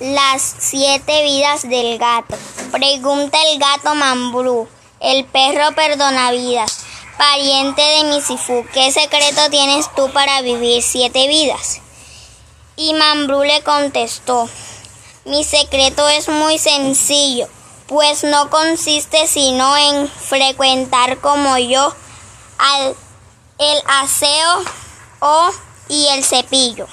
Las siete vidas del gato. Pregunta el gato Mambrú, el perro perdona vidas. pariente de Misifú, ¿qué secreto tienes tú para vivir siete vidas? Y Mambrú le contestó, mi secreto es muy sencillo, pues no consiste sino en frecuentar como yo al, el aseo o, y el cepillo.